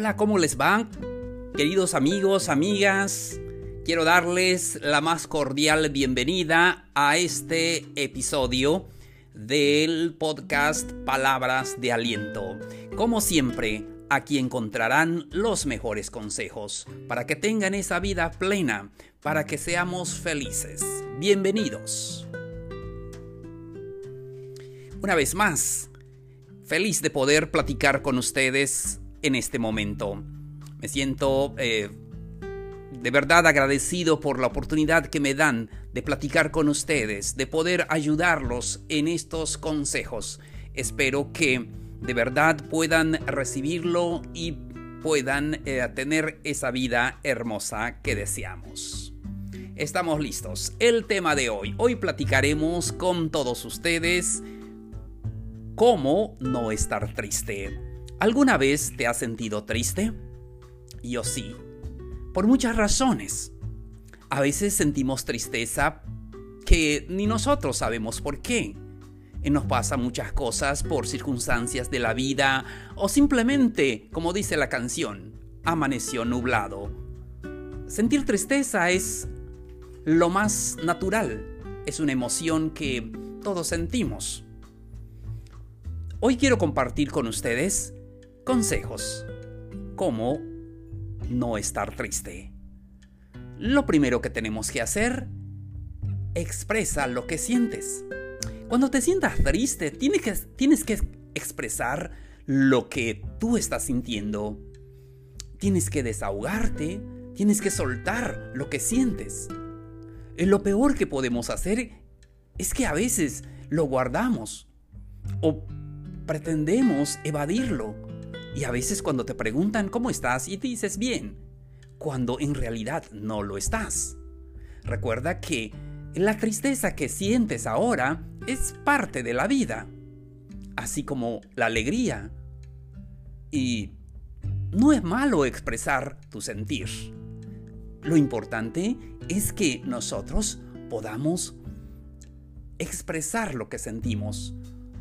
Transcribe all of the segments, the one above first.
Hola, ¿cómo les va? Queridos amigos, amigas, quiero darles la más cordial bienvenida a este episodio del podcast Palabras de Aliento. Como siempre, aquí encontrarán los mejores consejos para que tengan esa vida plena, para que seamos felices. Bienvenidos. Una vez más, feliz de poder platicar con ustedes en este momento. Me siento eh, de verdad agradecido por la oportunidad que me dan de platicar con ustedes, de poder ayudarlos en estos consejos. Espero que de verdad puedan recibirlo y puedan eh, tener esa vida hermosa que deseamos. Estamos listos. El tema de hoy. Hoy platicaremos con todos ustedes ¿Cómo no estar triste? ¿Alguna vez te has sentido triste? Yo sí. Por muchas razones. A veces sentimos tristeza que ni nosotros sabemos por qué. Nos pasan muchas cosas por circunstancias de la vida o simplemente, como dice la canción, amaneció nublado. Sentir tristeza es lo más natural. Es una emoción que todos sentimos. Hoy quiero compartir con ustedes consejos. Cómo no estar triste. Lo primero que tenemos que hacer, expresa lo que sientes. Cuando te sientas triste, tienes que, tienes que expresar lo que tú estás sintiendo. Tienes que desahogarte, tienes que soltar lo que sientes. Lo peor que podemos hacer es que a veces lo guardamos o pretendemos evadirlo. Y a veces cuando te preguntan cómo estás y dices bien, cuando en realidad no lo estás. Recuerda que la tristeza que sientes ahora es parte de la vida, así como la alegría. Y no es malo expresar tu sentir. Lo importante es que nosotros podamos expresar lo que sentimos,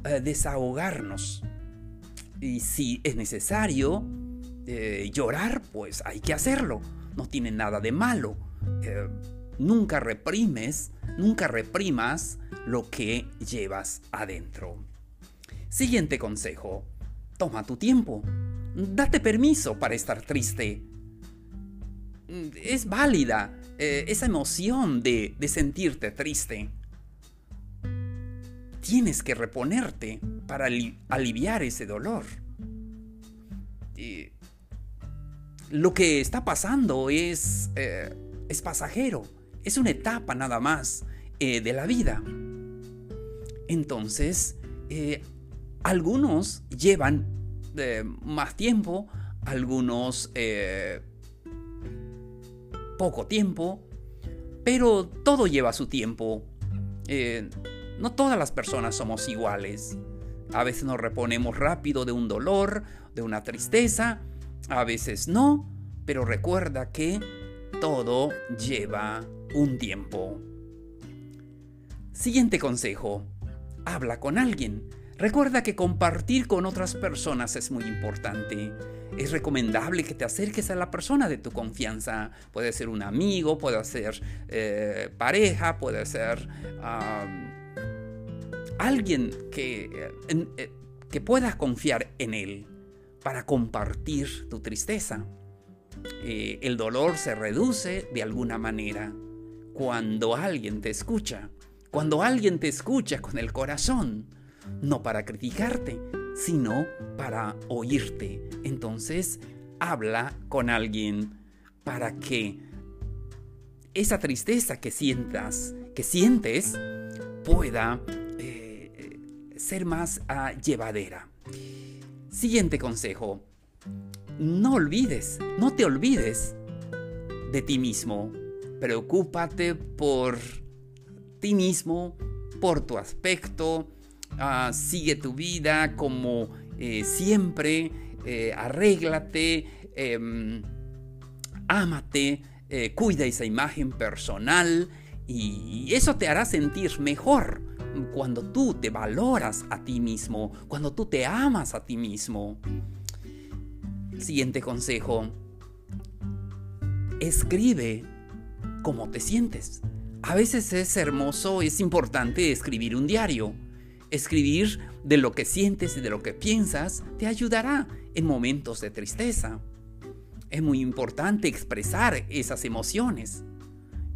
eh, desahogarnos. Y si es necesario eh, llorar, pues hay que hacerlo. No tiene nada de malo. Eh, nunca reprimes, nunca reprimas lo que llevas adentro. Siguiente consejo. Toma tu tiempo. Date permiso para estar triste. Es válida esa emoción de, de sentirte triste tienes que reponerte para aliviar ese dolor. lo que está pasando es, eh, es pasajero, es una etapa nada más eh, de la vida. Entonces, eh, algunos llevan más tiempo, algunos poco tiempo, pero todo lleva su tiempo. No todas las personas somos iguales. A veces nos reponemos rápido de un dolor, de una tristeza, a veces no, pero recuerda que todo lleva un tiempo. Siguiente consejo. Habla con alguien. Recuerda que compartir con otras personas es muy importante. Es recomendable que te acerques a la persona de tu confianza. Puede ser un amigo, puede ser eh, pareja, puede ser alguien que, eh, que puedas confiar en él para compartir tu tristeza. Eh, el dolor se reduce de alguna manera cuando alguien te escucha, cuando alguien te escucha con el corazón, no para criticarte, sino para oírte. Entonces, habla con alguien para que esa tristeza que sientas, que sientes, pueda ser más ah, llevadera. Siguiente consejo. No olvides, no te olvides de ti mismo. Preocúpate por ti mismo, por tu aspecto. Ah, sigue tu vida como eh, siempre. Eh, arréglate. Em, ámate. Eh, cuida esa imagen personal. Y eso te hará sentir mejor cuando tú te valoras a ti mismo, cuando tú te amas a ti mismo. Siguiente consejo. Escribe cómo te sientes. A veces es hermoso, es importante escribir un diario. Escribir de lo que sientes y de lo que piensas te ayudará en momentos de tristeza. Es muy importante expresar esas emociones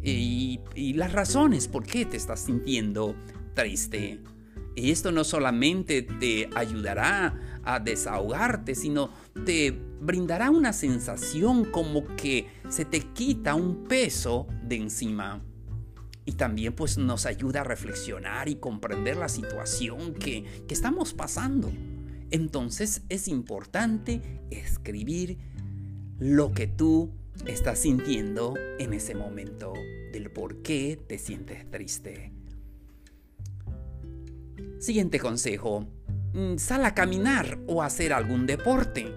y, las razones por qué te estás sintiendo triste. Y esto no solamente te ayudará a desahogarte, sino te brindará una sensación como que se te quita un peso de encima. Y también pues nos ayuda a reflexionar y comprender la situación que, que estamos pasando. Entonces es importante escribir lo que tú estás sintiendo en ese momento, del por qué te sientes triste. Siguiente consejo. Mm, sal a caminar o hacer algún deporte.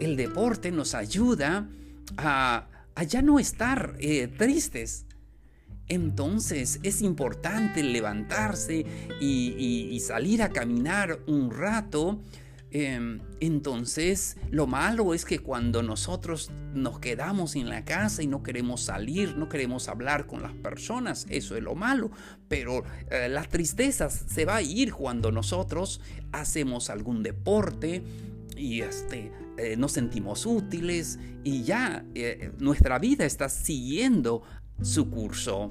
El deporte nos ayuda a, ya no estar eh, tristes. Entonces es importante levantarse y salir a caminar un rato Em, entonces, lo malo es que cuando nosotros nos quedamos en la casa y no queremos salir, no queremos hablar con las personas, eso es lo malo. Pero eh, la tristeza se va a ir cuando nosotros hacemos algún deporte y este, eh, nos sentimos útiles y ya eh, nuestra vida está siguiendo su curso.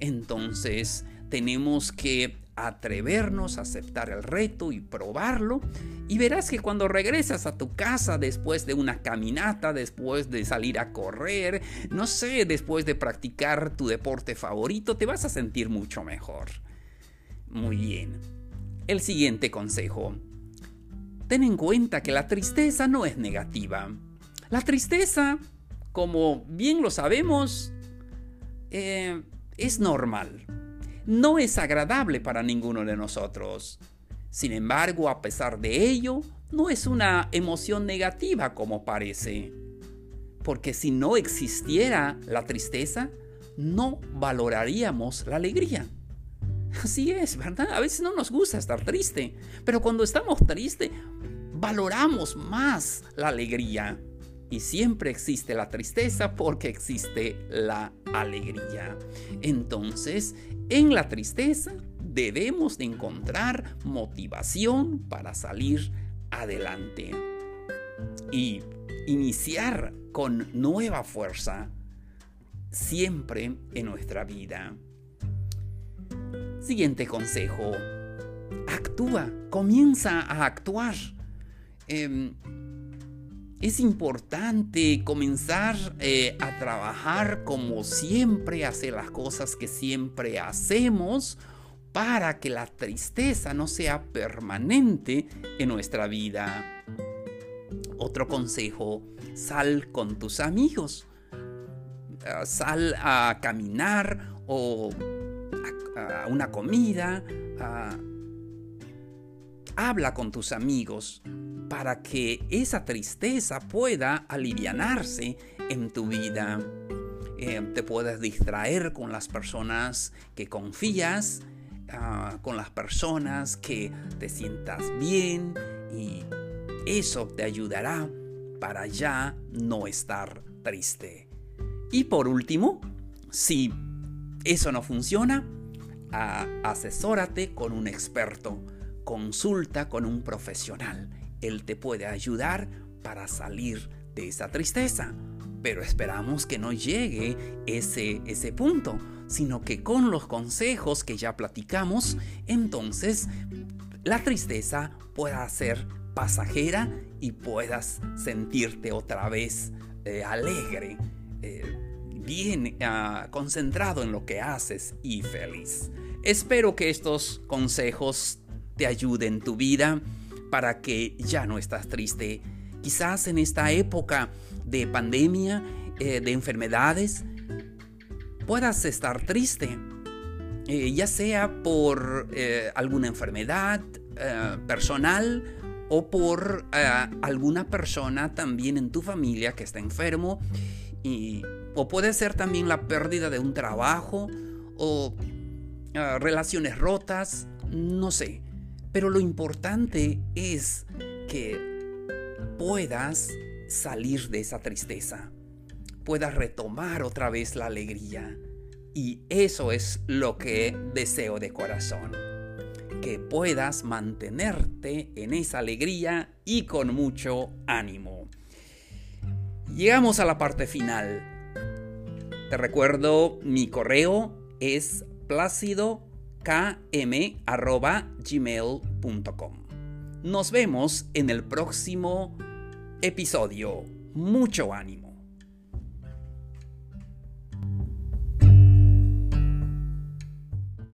Entonces, tenemos que atrevernos a aceptar el reto y probarlo. Y verás que cuando regresas a tu casa después de una caminata, después de salir a correr, no sé, después de practicar tu deporte favorito, te vas a sentir mucho mejor. Muy bien. El siguiente consejo. Ten en cuenta que la tristeza no es negativa. La tristeza, como bien lo sabemos, eh, es normal no es agradable para ninguno de nosotros. Sin embargo, a pesar de ello, no es una emoción negativa como parece. Porque si no existiera la tristeza, no valoraríamos la alegría. Así es, ¿verdad? A veces no nos gusta estar triste, pero cuando estamos tristes, valoramos más la alegría. Y siempre existe la tristeza porque existe la alegría. Entonces, en la tristeza debemos de encontrar motivación para salir adelante y iniciar con nueva fuerza siempre en nuestra vida. Siguiente consejo. Actúa, comienza a actuar. Em, es importante comenzar eh, a trabajar como siempre, hacer las cosas que siempre hacemos para que la tristeza no sea permanente en nuestra vida. Otro consejo, sal con tus amigos. Ah, sal a caminar o a, una comida. Habla con tus amigos para que esa tristeza pueda alivianarse en tu vida. Eh, te puedes distraer con las personas que confías, ah, con las personas que te sientas bien y eso te ayudará para ya no estar triste. Y por último, si eso no funciona, ah, asesórate con un experto, consulta con un profesional él te puede ayudar para salir de esa tristeza. Pero esperamos que no llegue ese, ese punto, sino que con los consejos que ya platicamos, entonces la tristeza pueda ser pasajera y puedas sentirte otra vez eh, alegre, eh, bien ah, concentrado en lo que haces y feliz. Espero que estos consejos te ayuden en tu vida para que ya no estás triste. Quizás en esta época de pandemia, eh, de enfermedades, puedas estar triste, eh, ya sea por eh, alguna enfermedad personal o por alguna persona también en tu familia que está enfermo, o puede ser también la pérdida de un trabajo o relaciones rotas, no sé. Pero lo importante es que puedas salir de esa tristeza, puedas retomar otra vez la alegría. Y eso es lo que deseo de corazón. Que puedas mantenerte en esa alegría y con mucho ánimo. Llegamos a la parte final. Te recuerdo, mi correo es placidokm.gmail.com. Nos vemos en el próximo episodio. Mucho ánimo.